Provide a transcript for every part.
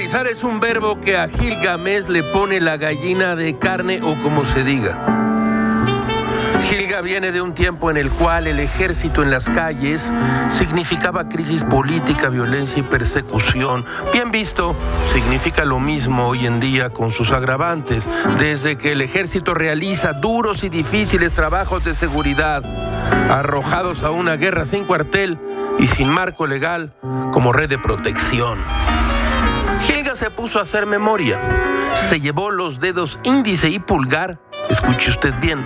Es un verbo que a Gilgamesh le pone la gallina de carne o como se diga. Gilga viene de un tiempo en el cual el ejército en las calles significaba crisis política, violencia y persecución. Bien visto, significa lo mismo hoy en día con sus agravantes, desde que el ejército realiza duros y difíciles trabajos de seguridad, arrojados a una guerra sin cuartel y sin marco legal como red de protección. Se puso a hacer memoria, se llevó los dedos índice y pulgar escuche usted bien,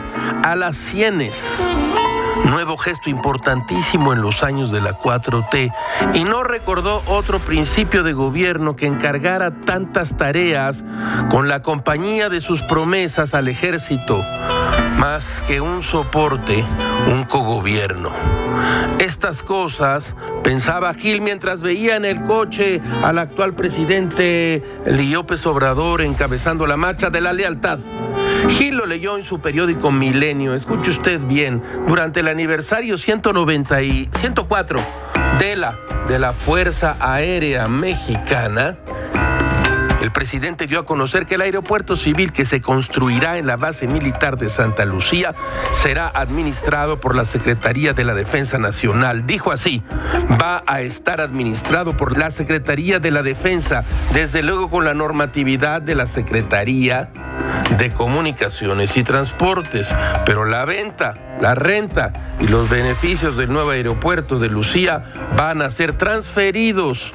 a las sienes. Nuevo gesto importantísimo en los años de la 4T y no recordó otro principio de gobierno que encargara tantas tareas con la compañía de sus promesas al ejército, más que un soporte, un cogobierno. Estas cosas pensaba Gil mientras veía en el coche al actual presidente López Obrador encabezando la marcha de la lealtad. Gil lo leyó en su periódico Milenio, escuche usted bien, durante el aniversario 190 y 104 de la, de la Fuerza Aérea Mexicana, el presidente dio a conocer que el aeropuerto civil que se construirá en la base militar de Santa Lucía será administrado por la Secretaría de la Defensa Nacional. Dijo así, va a estar administrado por la Secretaría de la Defensa, desde luego con la normatividad de la Secretaría de Comunicaciones y Transportes, pero la venta, la renta y los beneficios del nuevo aeropuerto de Lucía van a ser transferidos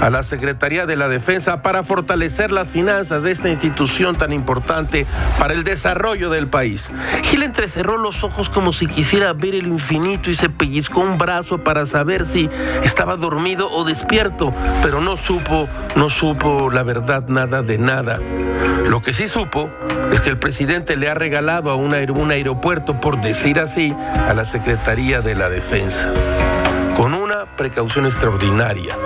a la Secretaría de la Defensa para fortalecer las finanzas de esta institución tan importante para el desarrollo del país. Gil entrecerró los ojos como si quisiera ver el infinito y se pellizcó un brazo para saber si estaba dormido o despierto, pero no supo, no supo la verdad nada de nada. Lo que sí supo es que el presidente le ha regalado a un, aeropuerto, por decir así, a la Secretaría de la Defensa, con una precaución extraordinaria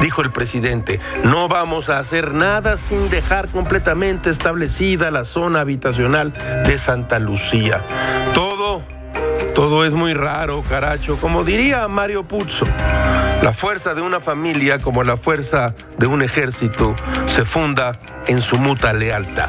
dijo el presidente, no vamos a hacer nada sin dejar completamente establecida la zona habitacional de Santa Lucía. Todo, todo es muy raro, caracho, como diría Mario Puzzo. La fuerza de una familia como la fuerza de un ejército se funda en su muta lealtad.